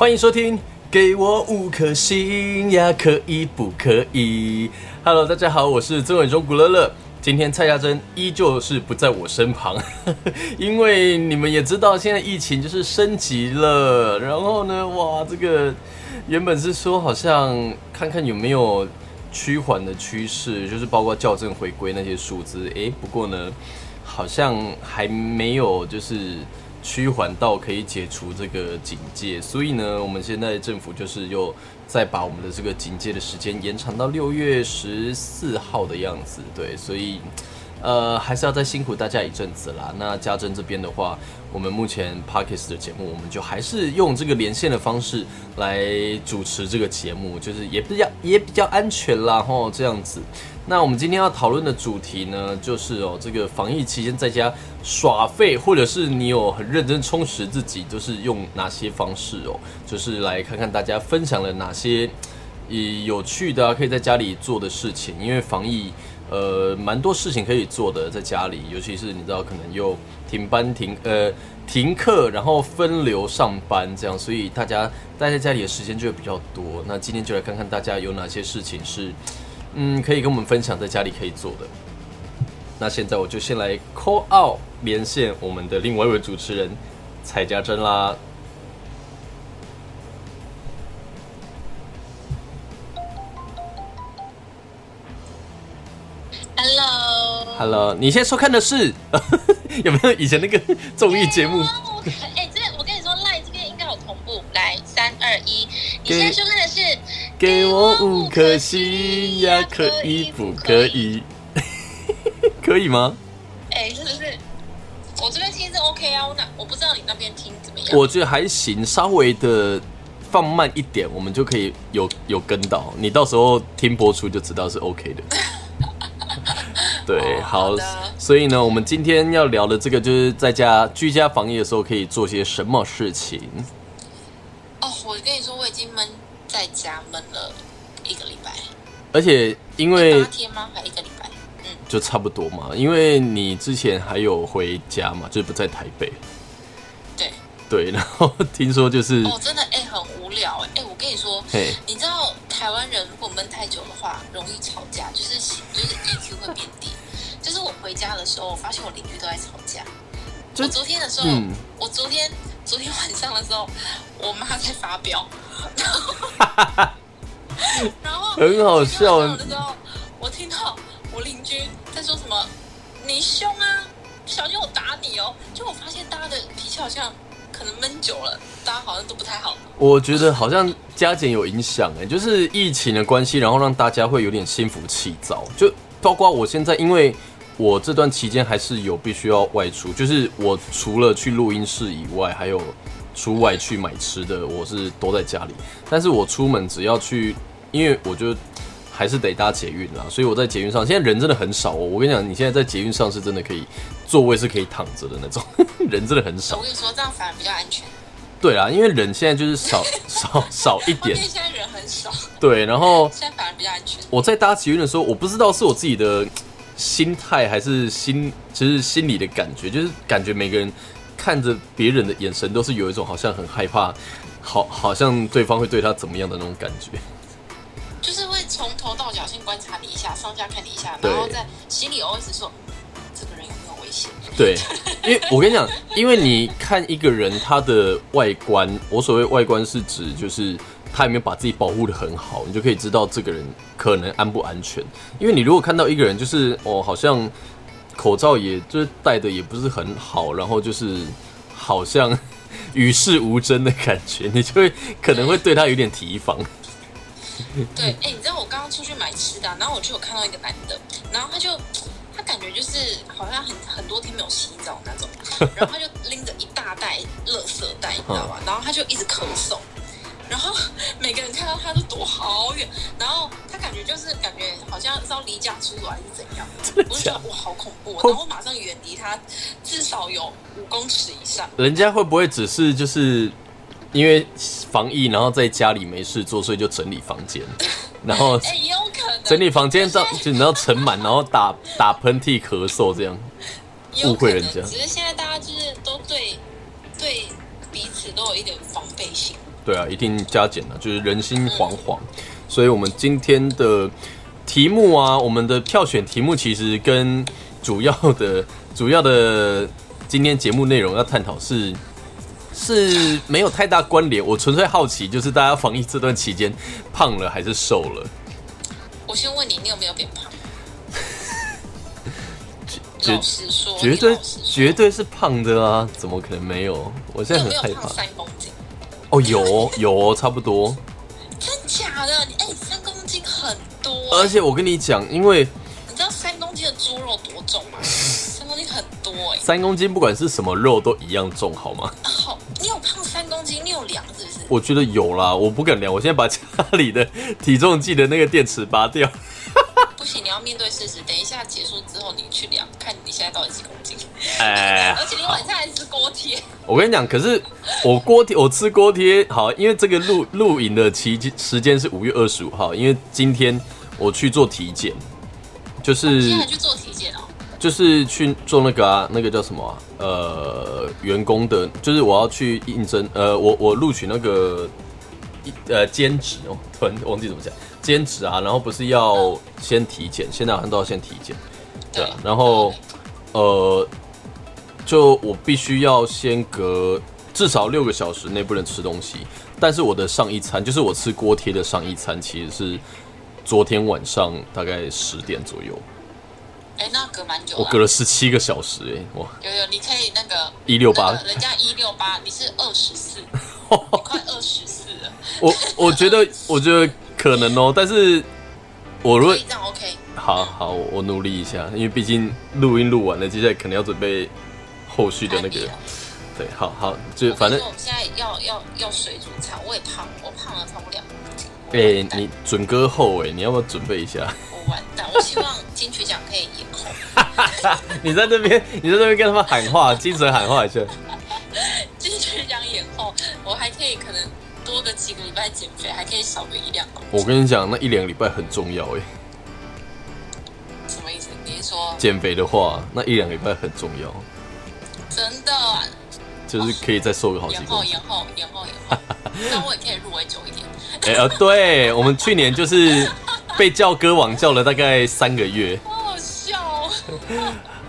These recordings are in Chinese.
欢迎收听，给我五颗星呀，可以不可以？Hello，大家好，我是曾伟忠古乐乐。今天蔡家珍依旧是不在我身旁，因为你们也知道，现在疫情就是升级了。然后呢，哇，这个原本是说好像看看有没有趋缓的趋势，就是包括校正回归那些数字。诶，不过呢，好像还没有就是趋缓到可以解除这个警戒。所以呢，我们现在政府就是又。再把我们的这个警戒的时间延长到六月十四号的样子，对，所以，呃，还是要再辛苦大家一阵子啦。那家珍这边的话，我们目前 Parkes 的节目，我们就还是用这个连线的方式来主持这个节目，就是也比较也比较安全啦，吼，这样子。那我们今天要讨论的主题呢，就是哦，这个防疫期间在家耍废，或者是你有很认真充实自己，都是用哪些方式哦？就是来看看大家分享了哪些以有趣的可以在家里做的事情。因为防疫，呃，蛮多事情可以做的，在家里，尤其是你知道可能又停班停呃停课，然后分流上班这样，所以大家待在家里的时间就会比较多。那今天就来看看大家有哪些事情是。嗯，可以跟我们分享在家里可以做的。那现在我就先来 call out 连线我们的另外一位主持人蔡家珍啦。Hello，Hello，你现在收看的是 有没有以前那个综艺节目？哎，这我跟你说，赖这边应该有同步。来，三二一，你现在收看的是。给我五颗星呀，可以不可以？可以吗？哎，是不是？我这边听是 OK 啊，我那我不知道你那边听怎么样？我觉得还行，稍微的放慢一点，我们就可以有有跟到。你到时候听播出就知道是 OK 的。对，好。所以呢，我们今天要聊的这个，就是在家居家防疫的时候可以做些什么事情。哦，我跟你说，我已经闷。在家闷了一个礼拜，而且因为八天吗？还一个礼拜？嗯，就差不多嘛。因为你之前还有回家嘛，就是不在台北。对对，然后听说就是哦，真的哎，很无聊哎哎，我跟你说，你知道台湾人如果闷太久的话，容易吵架，就是就是 EQ 会变回家的时候，我发现我邻居都在吵架。我昨天的时候，我昨天昨天晚上的时候，我妈在发飙。然后很好笑的时候，我听到我邻居在说什么：“你凶啊，小心我打你哦！” 就我发现大家的脾气好像可能闷久了，大家好像都不太好。我觉得好像加减有影响哎，就是疫情的关系，然后让大家会有点心浮气躁。就包括我现在，因为我这段期间还是有必须要外出，就是我除了去录音室以外，还有。出外去买吃的，我是都在家里。但是我出门只要去，因为我就还是得搭捷运啦，所以我在捷运上，现在人真的很少哦。我跟你讲，你现在在捷运上是真的可以座位是可以躺着的那种，人真的很少。我跟你说，这样反而比较安全。对啊，因为人现在就是少少少一点。因为现在人很少。对，然后现在反而比较安全。我在搭捷运的时候，我不知道是我自己的心态还是心，其实心里的感觉，就是感觉每个人。看着别人的眼神都是有一种好像很害怕，好好像对方会对他怎么样的那种感觉，就是会从头到脚先观察你一下，上下看你一下，然后在心里 always 说？对，因为我跟你讲，因为你看一个人他的外观，我所谓外观是指就是他有没有把自己保护的很好，你就可以知道这个人可能安不安全。因为你如果看到一个人就是哦，好像。口罩也就是戴的也不是很好，然后就是好像 与世无争的感觉，你就会可能会对他有点提防。对，哎，你知道我刚刚出去买吃的，然后我就有看到一个男的，然后他就感觉就是好像很很多天没有洗澡那种，然后他就拎着一大袋垃圾袋，你知道吧？然后他就一直咳嗽。然后每个人看到他都躲好远，然后他感觉就是感觉好像是要离家出走还是怎样，我就觉得哇好恐怖，然后马上远离他至少有五公尺以上。人家会不会只是就是因为防疫，然后在家里没事做，所以就整理房间，然后哎有可能整理房间这样就你知道盛满，然后打打喷嚏、咳嗽这样，误会人家。只是现在大家就是都对对。彼此都有一点防备心。对啊，一定加减了，就是人心惶惶。所以，我们今天的题目啊，我们的票选题目其实跟主要的、主要的今天节目内容要探讨是是没有太大关联。我纯粹好奇，就是大家防疫这段期间胖了还是瘦了？我先问你，你有没有变胖？绝老实说，绝对绝对是胖的啊！怎么可能没有？我现在很害怕。有三公斤？哦，有哦有哦，差不多。真假的？你哎，你三公斤很多、而且我跟你讲，因为你知道三公斤的猪肉多重吗？三公斤很多哎、三公斤不管是什么肉都一样重，好吗？我觉得有啦，我不敢量。我现在把家里的体重计的那个电池拔掉。不行，你要面对事实。等一下结束之后，你去量，看你现在到底几公斤。哎 而且你晚上还吃锅贴，我跟你讲，可是我锅贴，我吃锅贴好，因为这个录录影的期间时间是五月二十五号，因为今天我去做体检，就是现在还去做体检哦。就是去做那个啊，那个叫什么啊、呃，员工的，就是我要去应征，呃，我我录取那个一呃兼职哦，突然忘记怎么讲，兼职啊，然后不是要先体检，现在好像都要先体检，对啊，然后呃，就我必须要先隔至少六个小时内不能吃东西，但是我的上一餐就是我吃锅贴的上一餐，其实是昨天晚上大概十点左右。哎、那隔蛮久了。我隔了十七个小时哎、哇，有有，你可以那个一六八人家一六八，你是二十四，你快二十四了，我我觉得 我觉得可能哦，但是我如果这样 OK。好好我努力一下，因为毕竟录音录完了，接下来可能要准备后续的那个对，好好就反正我们现在要要要水煮餐，我也胖，我胖了超过两公斤。我哎、你准歌后哎、你要不要准备一下？我完蛋，我希望金曲奖可以延后。你在那边你在那边跟他们喊话，精神喊话一下。金曲奖延后，我还可以可能多个几个礼拜减肥，还可以少个一两公斤。我跟你讲，那一两个礼拜很重要哎、什么意思？你是说减肥的话，那一两个礼拜很重要，真的？就是可以再瘦个好几延公斤。后延后延后延后，那我也可以入围久一点。哎、呃，对我们去年就是被叫歌王叫了大概三个月。好好笑哦！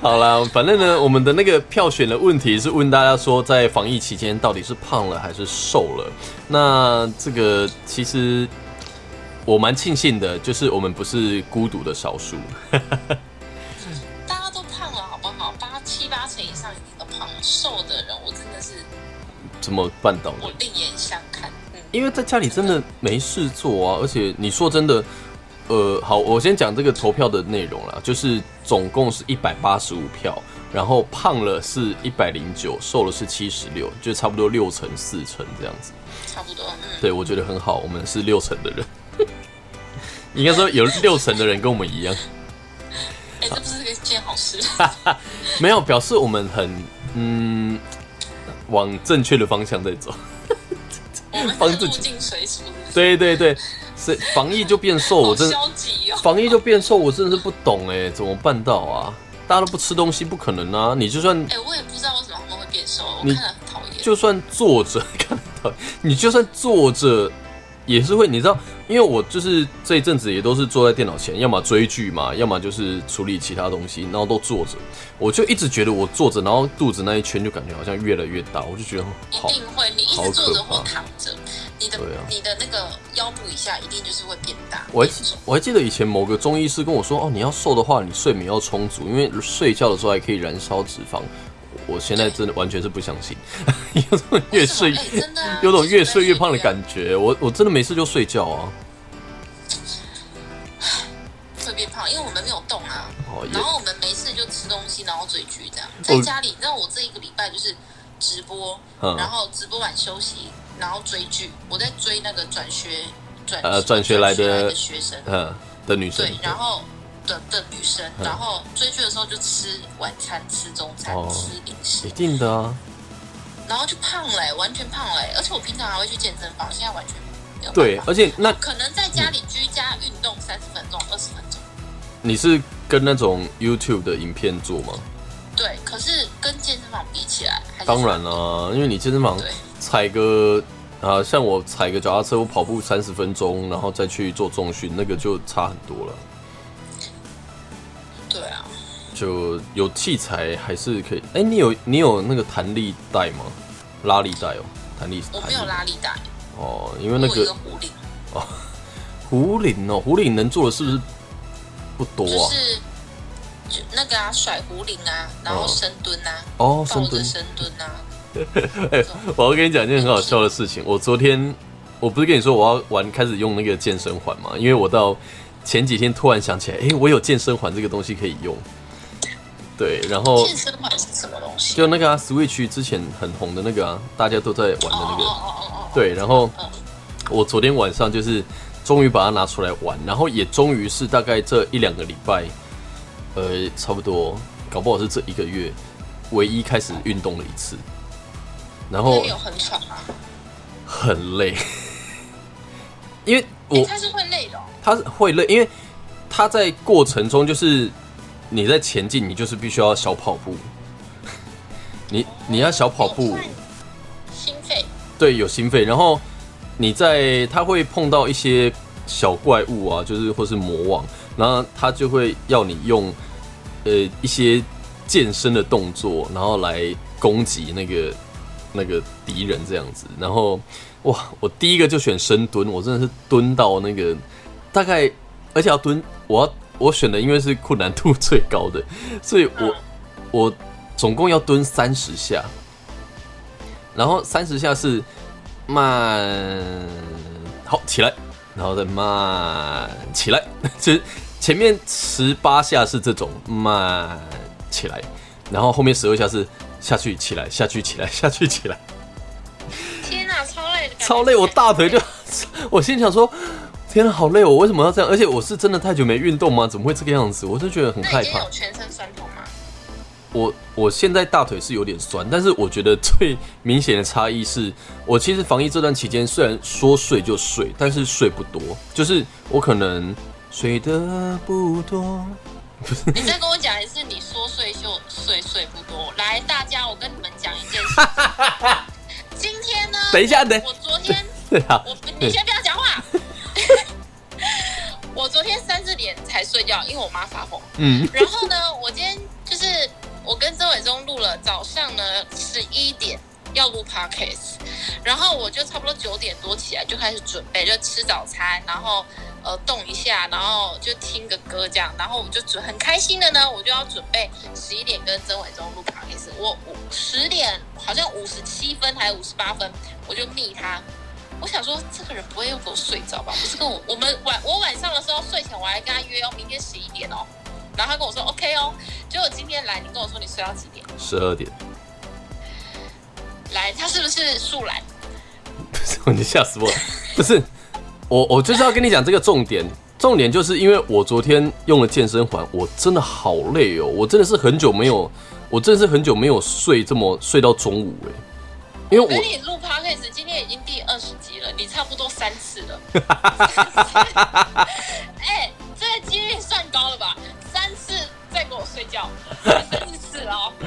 好啦，反正呢，我们的那个票选的问题是问大家说，在防疫期间到底是胖了还是瘦了？那这个其实我蛮庆幸的，就是我们不是孤独的少数。大家都胖了，好不好？八七八成以上都胖了，瘦的人我真的是怎么办到的我？另眼相看。嗯，因为在家里真的没事做啊，而且你说真的，呃，好，我先讲这个投票的内容啦，就是总共是一百八十五票，然后胖了是一百零九，瘦了是七十六，就差不多六成四成这样子。差不多。嗯，对，我觉得很好，我们是六成的人，应该说有六成的人跟我们一样，哎、这不是个件好事。没有表示我们很嗯往正确的方向在走。我们帮自己是入境随俗，是不是对对防疫就变瘦，我真的消极哦。防疫就变瘦，我真的是不懂哎，怎么办到啊？大家都不吃东西，不可能啊！你就算哎、我也不知道为什么他们会变瘦，我你看了很讨厌。就算坐着看到，你就算坐着也是会，你知道，因为我就是这一阵子也都是坐在电脑前，要么追剧嘛，要么就是处理其他东西，然后都坐着，我就一直觉得我坐着，然后肚子那一圈就感觉好像越来越大，我就觉得好一定会，你一好直坐着可怕或躺着，你的、你的那个腰部以下一定就是会变大。我还变重我还记得以前某个中医师跟我说，哦，你要瘦的话，你睡眠要充足，因为睡觉的时候还可以燃烧脂肪。我现在真的完全是不相信，有种越睡为什么哎真的啊有种越睡越胖的。感觉。我我真的没事就睡觉啊。会变胖，因为我们没有动啊。哦，然后我们没事就吃东西，然后追剧这样。哦在家里，你知道我这一个礼拜就是直播，嗯然后直播完休息，然后追剧。我在追那个转学转呃转学来的学生，嗯的女生对，，然后的的女生，嗯然后追剧的时候就吃晚餐、吃中餐、哦吃零食一，定的啊。然后就胖了、欸完全胖了、欸而且我平常还会去健身房，现在完全没有。对，而且那可能在家里居家运动三十分钟、二十分钟。你是跟那种 YouTube 的影片做吗？对，可是跟健身房比起来，还是当然啦、因为你健身房踩个啊，像我踩个脚踏车，我跑步三十分钟，然后再去做重训，那个就差很多了。对啊，就有器材还是可以。哎、你有你有那个弹力带吗？拉力带哦，弹力我没有拉力带，哦，因为那个个壶铃，壶铃哦，壶铃能做的是不是不多啊？就是就那个啊，甩壶铃啊，然后哦深蹲啊，哦，深蹲。深蹲啊，哎、我要跟你讲一件很好笑的事情。我昨天我不是跟你说我要玩开始用那个健身环嘛？因为我到前几天突然想起来，哎、我有健身环这个东西可以用。对，然后健身环是什么东西？就那个啊，Switch 之前很红的那个啊，大家都在玩的那个。哦哦哦哦哦，对，然后嗯我昨天晚上就是终于把它拿出来玩，然后也终于是大概这一两个礼拜，呃，差不多，搞不好是这一个月唯一开始运动了一次，然后很喘吗？很累，因为我哎，它是会累的哦，它是会累，因为他在过程中就是你在前进，你就是必须要小跑步，你你要小跑步。心肺，对，有心肺，然后你在他会碰到一些小怪物啊，就是或是魔王，然后他就会要你用呃一些健身的动作，然后来攻击那个那个敌人这样子。然后哇，我第一个就选深蹲，我真的是蹲到那个大概，而且要蹲，我要我选的因为是困难度最高的，所以我嗯我总共要蹲三十下。然后三十下是慢，好起来，然后再慢起来，就是前面十八下是这种慢起来，然后后面十二下是下去起来，下去起来，下去起来，天哪，超累超累，我大腿就，我心想说。天啊，好累哦！我为什么要这样？而且我是真的太久没运动吗？怎么会这个样子？我就觉得很害怕？我我现在大腿是有点酸，但是我觉得最明显的差异是，我其实防疫这段期间虽然说睡就睡，但是睡不多，就是我可能睡得不多。你再跟我讲一次，你说睡就睡睡不多。来，大家，我跟你们讲一件事情。今天呢？等一下，等我昨天，对啊，我你先不要讲话。我昨天三四点才睡觉，因为我妈发疯。嗯，然后呢，我今天就是我跟曾伟忠录了早上呢十一点要录 podcast，然后我就差不多九点多起来就开始准备，就吃早餐，然后呃动一下，然后就听个歌这样，然后我就准很开心的呢，我就要准备十一点跟曾伟忠录 podcast，我我十点好像五十七分还是五十八分，我就密他。我想说，这个人不会又给我睡着吧？不是跟我我们晚我晚上的时候睡前我还跟他约哦，明天十一点哦。然后他跟我说 OK 哦，结果今天来你跟我说你睡到几点？十二点，来，他是不是树懒？你吓死我了！不是，我我就是要跟你讲这个重点，重点就是因为我昨天用了健身环，我真的好累哦，我真的是很久没有，我真的是很久没有睡这么睡到中午哎，因为我跟你录 podcast 今天已经第二十集了，你差不多三次了。哎、这个几率算高了吧？睡觉，三次哦。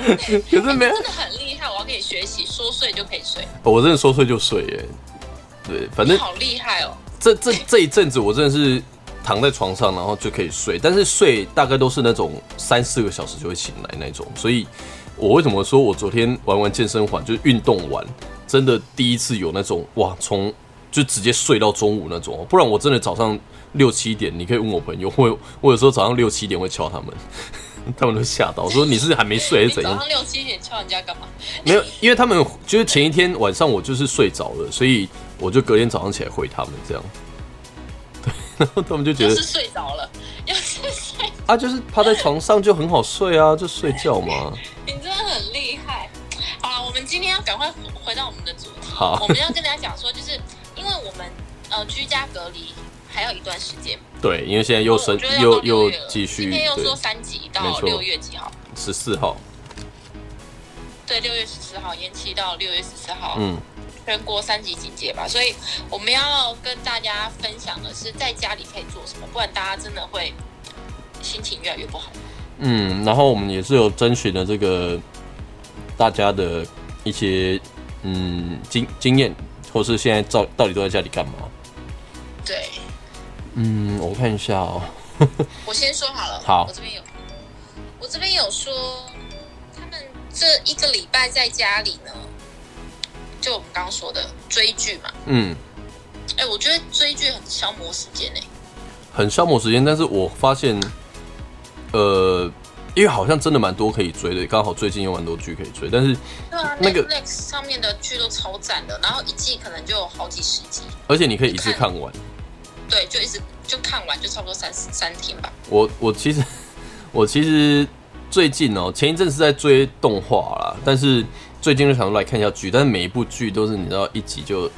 可是没有。真的很厉害，我要跟你学习，说睡就可以睡，我真的说睡就睡耶。对，反正好厉害哦。这这这一阵子我真的是躺在床上，然后就可以睡，但是睡大概都是那种三四个小时就会醒来那种，所以我为什么说我昨天玩完健身环就是运动完，真的第一次有那种哇，从就直接睡到中午那种，不然我真的早上六七点，你可以问我朋友，我有我有时候早上六七点会敲他们，他们都吓到，说你是还没睡还是怎样？早上六七点敲人家干嘛？没有，因为他们就是前一天晚上我就是睡着了，所以我就隔天早上起来回他们这样。对，然后他们就觉得又是睡着了，又是睡，啊，就是趴在床上就很好睡啊，就睡觉嘛。你真的很厉害。好了，我们今天要赶快回到我们的主题。好我们要跟大家讲说，就是因为我们呃居家隔离还有一段时间，对，因为现在又升又又继续今天又说三级到六月几号？十四号，对，六月十四号延期到六月十四号，嗯，全国三级警戒吧。所以我们要跟大家分享的是，在家里可以做什么，不然大家真的会心情越来越不好。嗯，然后我们也是有征询了这个大家的一些嗯经经验，或是现在到到底都在家里干嘛？对，嗯，我看一下哦。我先说好了。好我这边有，我这边有说，他们这一个礼拜在家里呢，就我们刚刚说的追剧嘛。嗯，哎，我觉得追剧很消磨时间哎。很消磨时间，但是我发现，呃，因为好像真的蛮多可以追的，刚好最近有蛮多剧可以追，但是对啊那个，Netflix 上面的剧都超赞的，然后一季可能就有好几十集，而且你可以一次看完。对，就一直就看完，就差不多三三天吧。我我其实我其实最近哦，前一阵是在追动画啦，但是最近就想说来看一下剧，但是每一部剧都是你知道一集就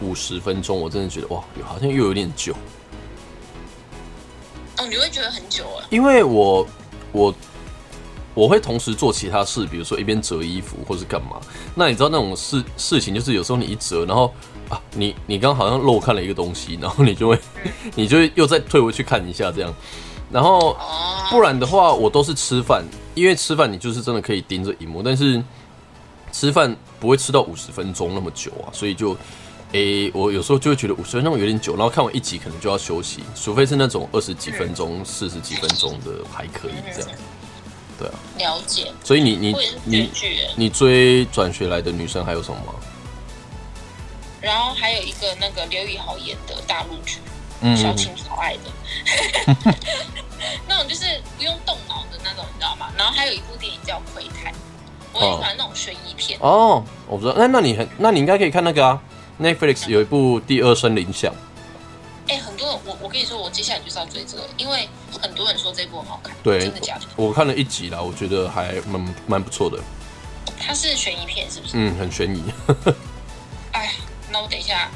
五十分钟，我真的觉得哇，好像又有点久。哦，你会觉得很久啊。因为我我我会同时做其他事，比如说一边折衣服或是干嘛。那你知道那种事事情，就是有时候你一折，然后啊，你你刚好像漏看了一个东西，然后你就会 你就会又再退回去看一下这样。然后哦，不然的话，我都是吃饭，因为吃饭你就是真的可以盯着荧幕，但是吃饭不会吃到五十分钟那么久啊，所以就。诶、我有时候就会觉得五十分钟有点久，然后看完一集可能就要休息，除非是那种二十几分钟、四十几分钟的还可以这样。对啊，了解。所以你你你你追转学来的女生还有什么吗？然后还有一个那个刘宇豪演的大陆剧，嗯小青超爱的，那种就是不用动脑的那种，你知道吗？然后还有一部电影叫《窥探》，我很喜欢那种悬疑片。哦，我不知道，那那你很，那你应该可以看那个啊，Netflix 有一部《第二声铃响》，哎、很多人，我我跟你说，我接下来就是要追这个，因为很多人说这部很好看，对真的假的？我看了一集啦，我觉得还蛮蛮不错的，它是悬疑片是不是？嗯，很悬疑。哎，那我等一下，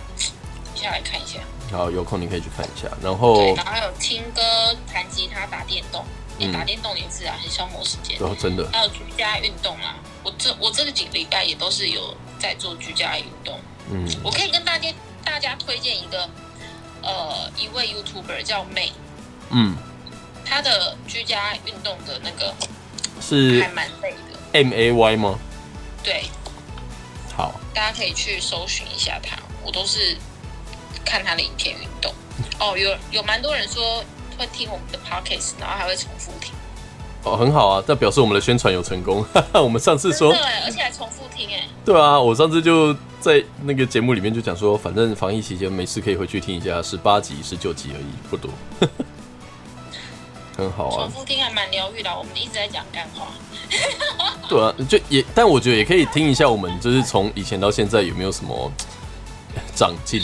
等一下来看一下。好，有空你可以去看一下。然后对，后，然后还有听歌、弹吉他、打电动，你、嗯打电动也是啊，很消磨时间。然后真的，还有居家运动啊，我这我这个几个礼拜也都是有在做居家运动。嗯，我可以跟大家大家推荐一个呃一位 YouTuber 叫 May，嗯，他的居家运动的那个是还蛮累的。M A Y 吗？对，好，大家可以去搜寻一下他，我都是看他的影片运动。哦，有有蛮多人说会听我们的 Podcast，然后还会重复听。哦，很好啊，这表示我们的宣传有成功。我们上次说真的，耶，而且还重复听哎。对啊，我上次就在那个节目里面就讲说，反正防疫期间没事可以回去听一下，十八集、十九集而已，不多，很好啊重。复听还蛮疗愈的，我们一直在讲干话。对啊，就也，但我觉得也可以听一下我们就是从以前到现在有没有什么 长进。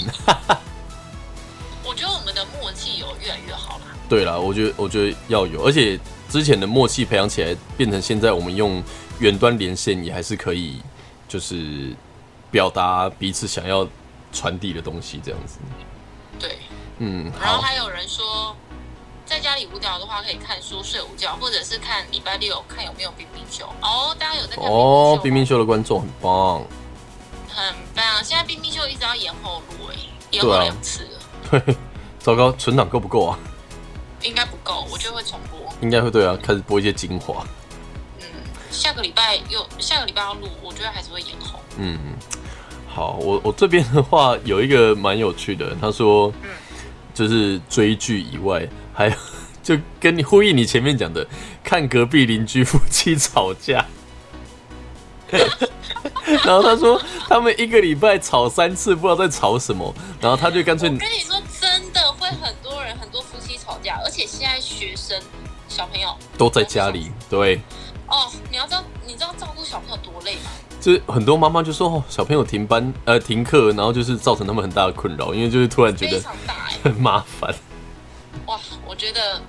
我觉得我们的默契有越来越好啦。对啦，我觉得我觉得要有，而且之前的默契培养起来，变成现在我们用远端连线也还是可以，就是表达彼此想要传递的东西，这样子。对，嗯，然后，还有人说，在家里无聊的话，可以看书睡午觉，或者是看礼拜六看有没有冰冰秀。哦，大家有在看哦，冰冰冰秀的观众很棒，很棒。现在冰冰秀一直要延后录哎，延后两次了，对，糟糕，存档够不够啊？应该不够，我觉得会重播。应该会对啊，开始播一些精华。嗯，下个礼拜又下个礼拜要录，我觉得还是会延后。嗯，好，我我这边的话有一个蛮有趣的，他说，嗯就是追剧以外，还有 就跟你呼应你前面讲的，看隔壁邻居夫妻吵架。然后他说他们一个礼拜吵三次，不知道在吵什么。然后他就干脆我跟你说，真的会很多人很多夫妻吵架，而且现在学生小朋友都在家里，对，哦，你要知道，你知道照顾小朋友多累吗？就是很多妈妈就说哦，小朋友停班呃停课，然后就是造成他们很大的困扰，因为就是突然觉得 很麻烦。哇，我觉得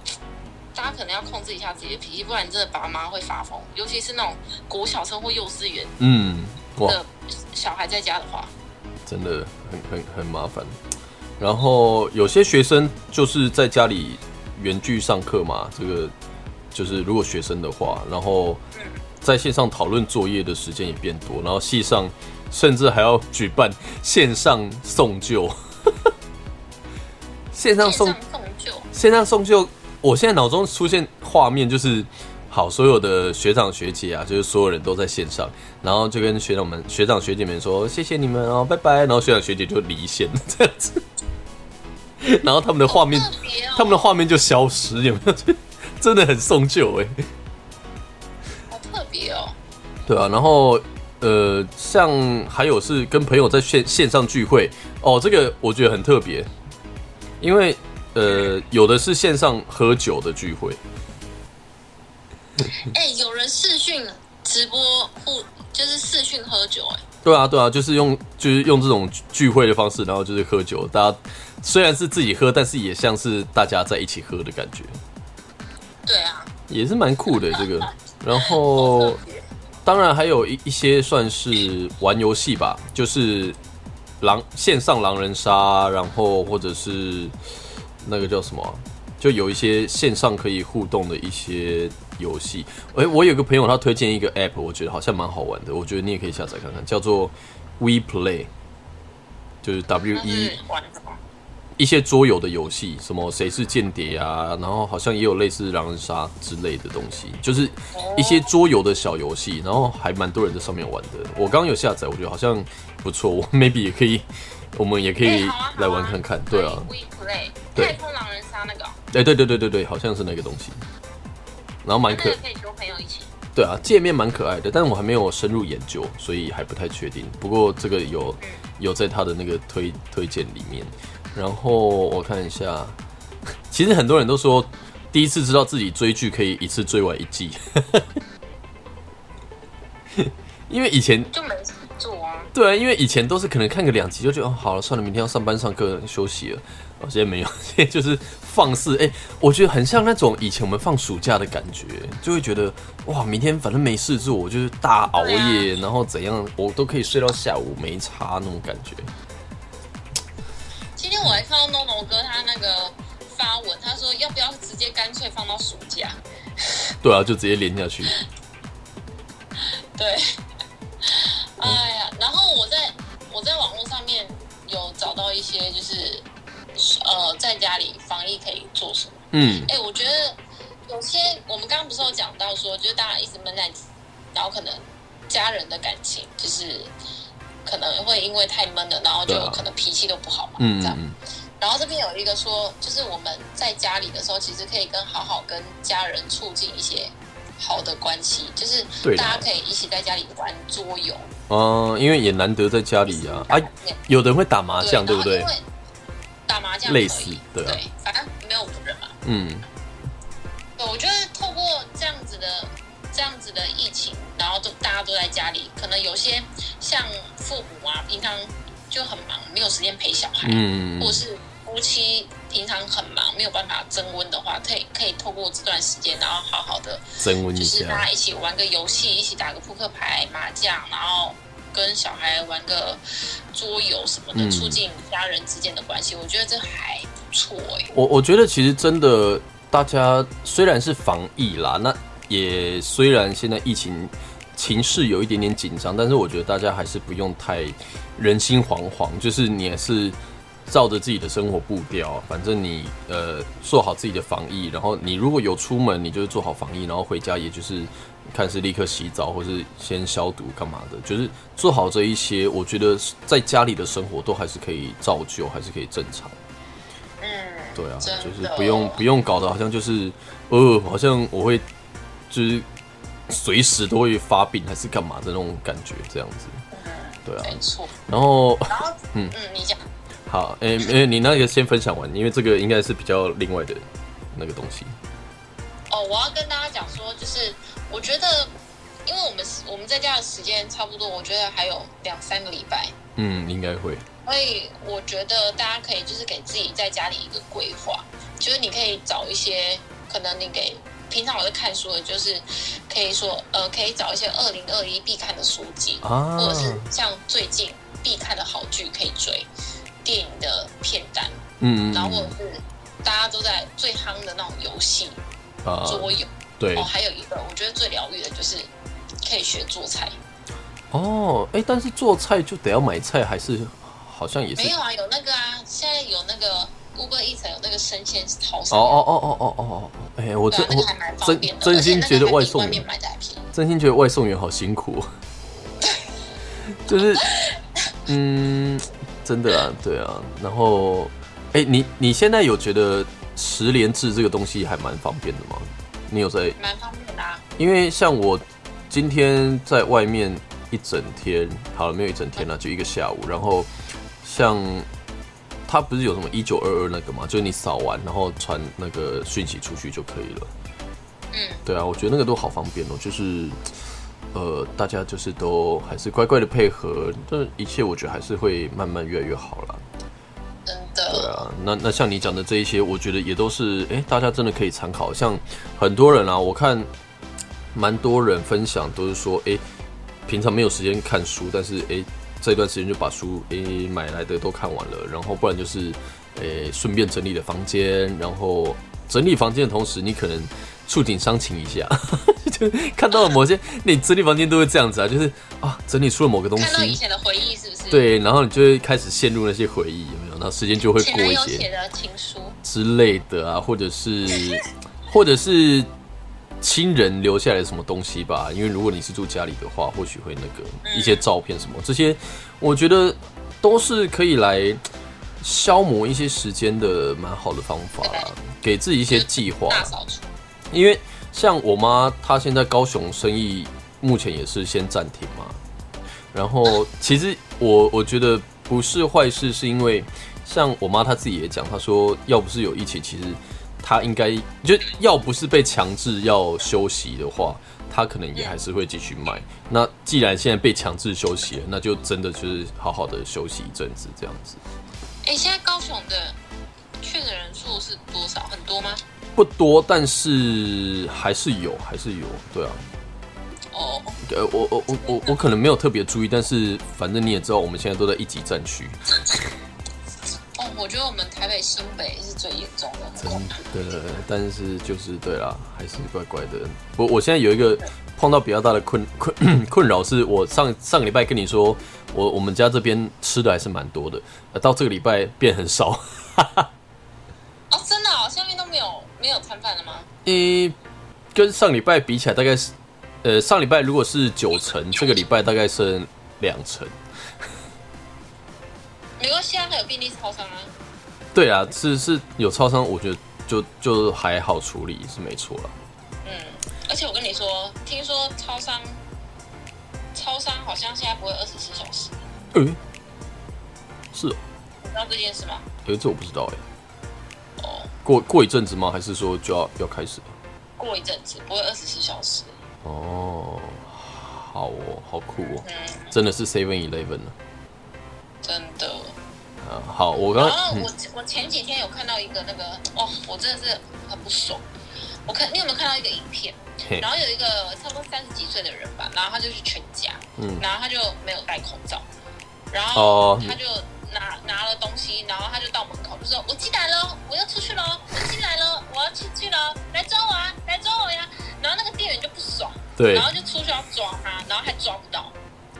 大家可能要控制一下自己的脾气，不然真的爸妈会发疯，尤其是那种国小生或幼稚园嗯，哇，的小孩在家的话，真的很很很麻烦。然后有些学生就是在家里远距上课嘛，这个就是如果学生的话，然后在线上讨论作业的时间也变多，然后系上甚至还要举办线上送旧，线上送线上送旧，我现在脑中出现画面就是，好，所有的学长学姐啊，就是所有人都在线上，然后就跟学长们、学长学姐们说谢谢你们哦，拜拜。然后学长学姐就离线这样子，然后他们的画面，哦，他们的画面就消失，有没有？真的很送旧哎、好特别哦。对啊，然后呃，像还有是跟朋友在线线上聚会哦，这个我觉得很特别，因为呃，有的是线上喝酒的聚会，哎、有人视讯直播互，就是视讯喝酒、哎，对啊，对啊，就是用就是用这种聚会的方式，然后就是喝酒，大家虽然是自己喝，但是也像是大家在一起喝的感觉，对啊，也是蛮酷的这个。然后当然还有一一些算是玩游戏吧，就是狼线上狼人杀，然后或者是那个叫什么啊、就有一些线上可以互动的一些游戏。诶，我有个朋友他推荐一个 app，我觉得好像蛮好玩的，我觉得你也可以下载看看，叫做 We Play，就是 W 那 E 是玩什么？一些桌游的游戏，什么谁是间谍啊，然后好像也有类似狼人杀之类的东西，就是一些桌游的小游戏，然后还蛮多人在上面玩的。我刚刚有下载，我觉得好像不错，我 maybe 也可以，我们也可以来玩看看。对啊，，We Play，对太空狼人杀那个哦、哎、对对对对对，好像是那个东西，然后蛮可那个可以揪朋友一起。对啊，界面蛮可爱的，但是我还没有深入研究，所以还不太确定。不过这个有有在他的那个推推荐里面。然后我看一下，其实很多人都说第一次知道自己追剧可以一次追完一季，因为以前就没。对啊，因为以前都是可能看个两集就觉得哦好了算了，明天要上班上课休息了。哦，现在没有，现在就是放肆。哎、我觉得很像那种以前我们放暑假的感觉，就会觉得哇，明天反正没事做，我就是大熬夜，然后怎样，我都可以睡到下午没差那种感觉。今天我还看到 NONO 哥他那个发文，他说要不要直接干脆放到暑假？对啊，就直接连下去。对，哎呀，我在我在网络上面有找到一些就是呃在家里防疫可以做什么。嗯，哎，我觉得有些我们刚刚不是有讲到说，就是大家一直闷在，然后可能家人的感情就是可能会因为太闷了，然后就可能脾气都不好嘛，这样。嗯嗯嗯，然后这边有一个说，就是我们在家里的时候，其实可以跟好好跟家人促进一些好的关系，就是大家可以一起在家里玩桌游嗯、因为也难得在家里啊，啊，有的人会打麻将，对不对？打麻将类似对啊。对，反正没有五人嘛。嗯，对，我觉得透过这样子的这样子的疫情，然后都大家都在家里，可能有些像父母啊，平常就很忙，没有时间陪小孩，嗯。或者是夫妻平常很忙，没有办法增温的话，可以可以透过这段时间，然后好好的增温一下。就是大家。一起玩个游戏，一起打个扑克牌、麻将，然后跟小孩玩个桌游什么的，嗯促进家人之间的关系。我觉得这还不错哎、我我觉得其实真的，大家虽然是防疫啦，那也虽然现在疫情情势有一点点紧张，但是我觉得大家还是不用太人心惶惶，就是你也是照着自己的生活步调，反正你呃做好自己的防疫，然后你如果有出门，你就是做好防疫，然后回家也就是看是立刻洗澡，或是先消毒干嘛的，就是做好这一些，我觉得在家里的生活都还是可以照旧，还是可以正常。嗯，对啊，就是不用不用搞得好像就是，呃，好像我会就是随时都会发病还是干嘛的那种感觉，这样子。对啊，没错。然后然后，嗯嗯你讲，好，诶、诶、你那个先分享完，因为这个应该是比较另外的那个东西。哦，我要跟大家讲说，就是我觉得，因为我们我们在家的时间差不多，我觉得还有两三个礼拜，嗯，应该会。所以我觉得大家可以就是给自己在家里一个规划，就是你可以找一些可能你给平常我在看书的，就是可以说呃，可以找一些二零二一必看的书籍，啊或者是像最近必看的好剧可以追，电影的片单，嗯嗯然后或者嗯是大家都在最夯的那种游戏啊，桌游。对。哦，还有一个我觉得最疗愈的就是可以学做菜。哦，哎、但是做菜就得要买菜，还是好像也是？没有啊，有那个啊，现在有那个 Uber Eats 有那个生鲜超哦商，哦哦哦哦哦哦，哎、我真啊，那我个还蛮方真便的，真心觉得外送员。真心觉得外送员好辛苦、哦，就是，嗯，真的啊，对啊，然后，哎、你你现在有觉得十连制这个东西还蛮方便的吗？你有在？蛮方便的啊。因为像我今天在外面一整天，好了，没有一整天了，就一个下午。然后像它不是有什么一九二二那个嘛，就是你扫完然后传那个讯息出去就可以了。嗯，对啊，我觉得那个都好方便哦，就是呃，大家就是都还是乖乖的配合，这一切我觉得还是会慢慢越来越好了。真的对。啊，那那像你讲的这一些，我觉得也都是哎、诶大家真的可以参考。像很多人啊，我看蛮多人分享都是说，哎、平常没有时间看书，但是哎、诶这段时间就把书哎、诶买来的都看完了，然后不然就是哎顺、便整理了房间，然后整理房间的同时，你可能触景伤情一下，就看到了某些，你整理房间都会这样子啊，就是啊整理出了某个东看到以西。前的回忆是不是？，对，然后你就会开始陷入那些回忆，有没有？然后时间就会过一些。友写的情书，之类的啊，或者是 或者是亲人留下来的什么东西吧。因为如果你是住家里的话，或许会那个一些照片什么这些，我觉得都是可以来消磨一些时间的蛮好的方法啦，给自己一些计划。大扫除。因为像我妈，她现在高雄生意目前也是先暂停嘛。然后其实我我觉得不是坏事，是因为像我妈她自己也讲，她说要不是有疫情，其实她应该就要不是被强制要休息的话，她可能也还是会继续卖。那既然现在被强制休息了，那就真的就是好好的休息一阵子这样子。哎，现在高雄的确诊人数是多少？很多吗？不多，但是还是有，还是有，对啊。哦，呃，我我我我我可能没有特别注意，但是反正你也知道，我们现在都在一级战区，哦，我觉得我们台北新北是最严重的，真的。对对对，但是就是对啦，还是怪怪的。我我现在有一个碰到比较大的困困困扰，是我上上个礼拜跟你说，我我们家这边吃的还是蛮多的，呃，到这个礼拜变很少。哦，真的哦，下面都没有没有餐饭了吗？诶、跟上礼拜比起来，大概是呃上礼拜如果是九成，这个礼拜大概剩两成。没关系啊，还有便利超商啊。对啊，是是有超商，我觉得就就还好处理是没错啦。嗯，而且我跟你说，听说超商超商好像现在不会二十四小时，嗯，是哦，你知道这件事吗？诶、这我不知道哎。哦，过过一阵子吗？还是说就要要开始了？过一阵子不会二十四小时。哦，好哦，好酷哦，嗯，真的是 Seven Eleven 了。真的。啊，好，我刚然后刚、嗯、我我前几天有看到一个那个哦，我真的是很不爽。我看你有没有看到一个影片？然后有一个差不多三十几岁的人吧，然后他就去全家，嗯然后他就没有戴口罩，然哦后他就拿拿了东西，然后他就到门口就说：“我进来了，我要出去了，我进来了，我要出去了，来抓我啊，来抓我呀！”然后那个店员就不爽，对然后就出去要抓他，然后还抓不到，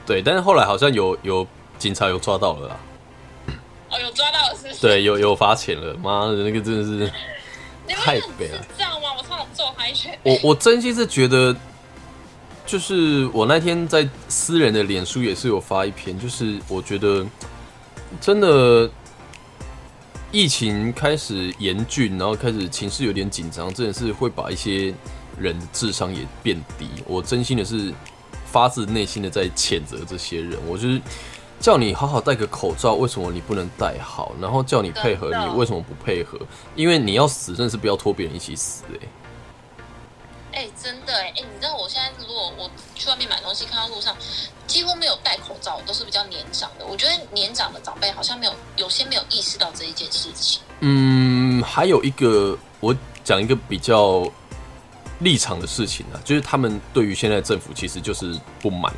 对，但是后来好像有有警察有抓到了啦，哦，有抓到了是？对，有有罚钱了，妈的，那个真的是，太悲了这样吗？我超想揍他一拳。我我真心是觉得，就是我那天在私人的脸书也是有发一篇，就是我觉得真的疫情开始严峻，然后开始情势有点紧张，真的是会把一些人的智商也变低。我真心的是发自内心的在谴责这些人，我就是。叫你好好戴个口罩，为什么你不能戴好？然后叫你配合，你为什么不配合？因为你要死，真的是不要拖别人一起死、欸，哎、真的哎、哎、你知道我现在如果我去外面买东西，看到路上几乎没有戴口罩，都是比较年长的。我觉得年长的长辈好像没有，有些没有意识到这一件事情。嗯，还有一个，我讲一个比较立场的事情啊，就是他们对于现在政府其实就是不满，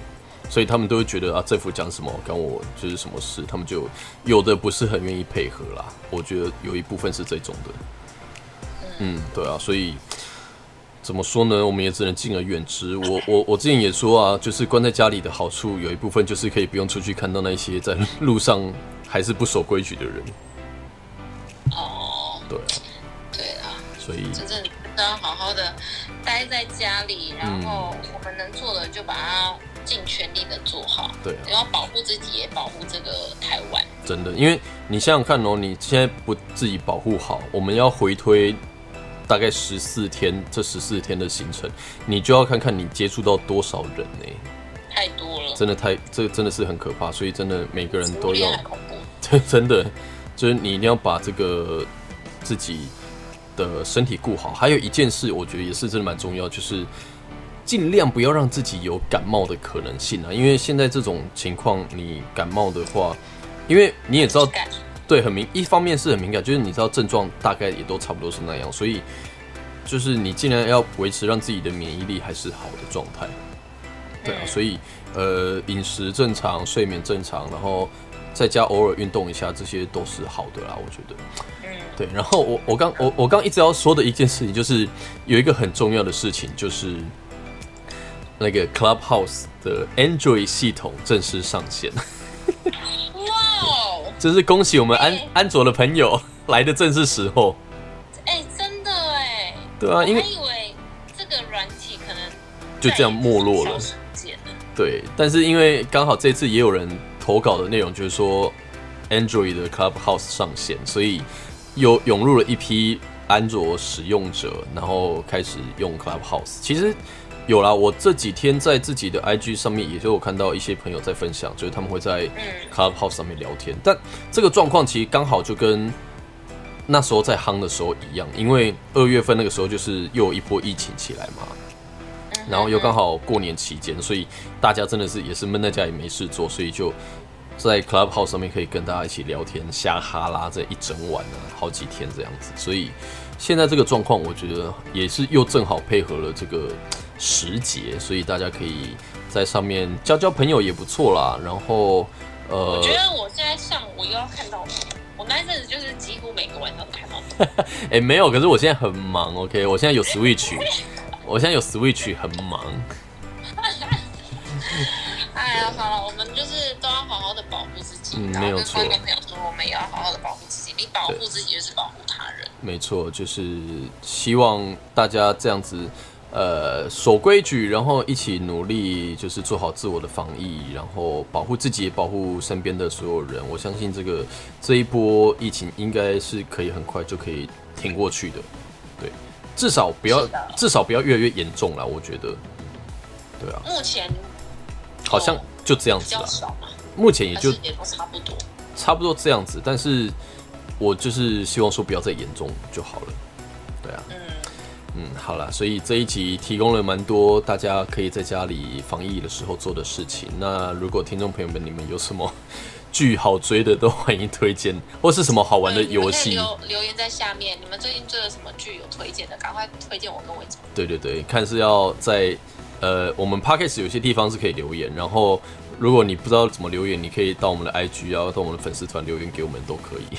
所以他们都会觉得啊，政府讲什么跟我就是什么事，他们就有的不是很愿意配合啦。我觉得有一部分是这种的，嗯，对啊，所以怎么说呢？我们也只能敬而远之。我我我之前也说啊，就是关在家里的好处有一部分就是可以不用出去看到那些在路上还是不守规矩的人。哦，对啊，对啊，所以真正都要好好的待在家里，然后我们能做的就把它尽全力的做好，对啊，然后保护自己，也保护这个台湾。真的，因为你想想看哦，你现在不自己保护好，我们要回推大概十四天，这十四天的行程，你就要看看你接触到多少人呢、太多了，真的太，这真的是很可怕，所以真的每个人都要食物链很恐怖。对，真的就是你一定要把这个自己的身体顾好。还有一件事，我觉得也是真的蛮重要，就是尽量不要让自己有感冒的可能性啊。因为现在这种情况，你感冒的话，因为你也知道，感对，很敏，一方面是很敏感，就是你知道症状大概也都差不多是那样，所以就是你尽量要维持让自己的免疫力还是好的状态。对啊，嗯所以呃，饮食正常，睡眠正常，然后在家偶尔运动一下，这些都是好的啦，我觉得。嗯，对，然后我我刚我我刚一直要说的一件事情，就是有一个很重要的事情，就是那个 Clubhouse 的 Android 系统正式上线，真是恭喜我们安哎安卓的朋友 来的正是时候。哎，真的哎，对啊，因为以为这个软体可能就这样没落了对，但是因为刚好这次也有人投稿的内容就是说 Android 的 Clubhouse 上线，所以又涌入了一批安卓使用者，然后开始用 Clubhouse。其实有啦，我这几天在自己的 IG 上面也就有看到一些朋友在分享，就是他们会在嗯。Clubhouse 上面聊天，但这个状况其实刚好就跟那时候在夯的时候一样，因为二月份那个时候就是又有一波疫情起来嘛，嗯然后又刚好过年期间，所以大家真的是也是闷在家里没事做，所以就在 Clubhouse 上面可以跟大家一起聊天、瞎哈拉这一整晚啊，好几天这样子。所以现在这个状况，我觉得也是又正好配合了这个时节，所以大家可以在上面交交朋友也不错啦。然后呃我，觉得我现在上午又要看到你，我那一阵子就是几乎每个晚上都看到你。哎、没有，可是我现在很忙，OK，我现在有 Switch，我现在有 Switch 很忙。哎呀，好了，我们就是都要好好的保护自己，嗯然后跟没有错观众朋友说，我们也要好好的保护自己。你保护自己就是保护他人。没错，就是希望大家这样子，呃，守规矩，然后一起努力，就是做好自我的防疫，然后保护自己，保护身边的所有人。我相信这个这一波疫情应该是可以很快就可以挺过去的，对，至少不要，至少不要越来越严重了。我觉得，对啊，目前好像就这样子啦。较少嘛，目前也就也都差不多。差不多这样子，但是我就是希望说不要再严重就好了。对啊，嗯，嗯，好了，所以这一集提供了蛮多大家可以在家里防疫的时候做的事情。那如果听众朋友们你们有什么剧好追的，都欢迎推荐，或是什么好玩的游戏，留留言在下面，你们最近追了什么剧有推荐的，赶快推荐我跟伟忠。对对对，看是要在呃我们 podcast 有些地方是可以留言，然后如果你不知道怎么留言，你可以到我们的 IG 啊，到我们的粉丝团留言给我们都可以。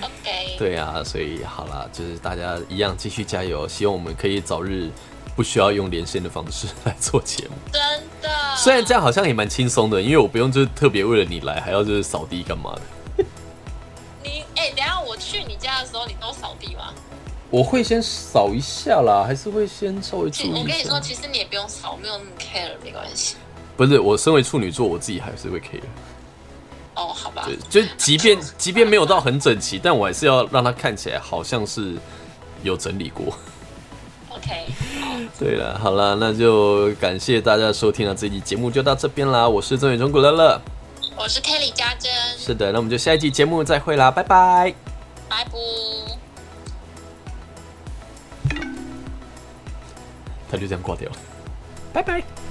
OK，对啊，所以好啦，就是大家一样继续加油，希望我们可以早日不需要用连线的方式 来做节目。真的。虽然这样好像也蛮轻松的，因为我不用就是特别为了你来，还要就是扫地干嘛的。你哎、等一下我去你家的时候，你都扫地吗？我会先扫一下啦，还是会先稍微注意我跟你说，其实你也不用扫，没有那么 care，没关系。不是，我身为处女座，我自己还是会 care。对，就即便 即便没有到很整齐，但我还是要让它看起来好像是有整理过。OK，对了，好了，那就感谢大家收听了这期节目就到这边啦。我是曾远中古乐乐，我是 Kelly 家珍，是的，那我们就下一期节目再会啦，拜拜。拜拜。他就这样挂掉了，拜拜。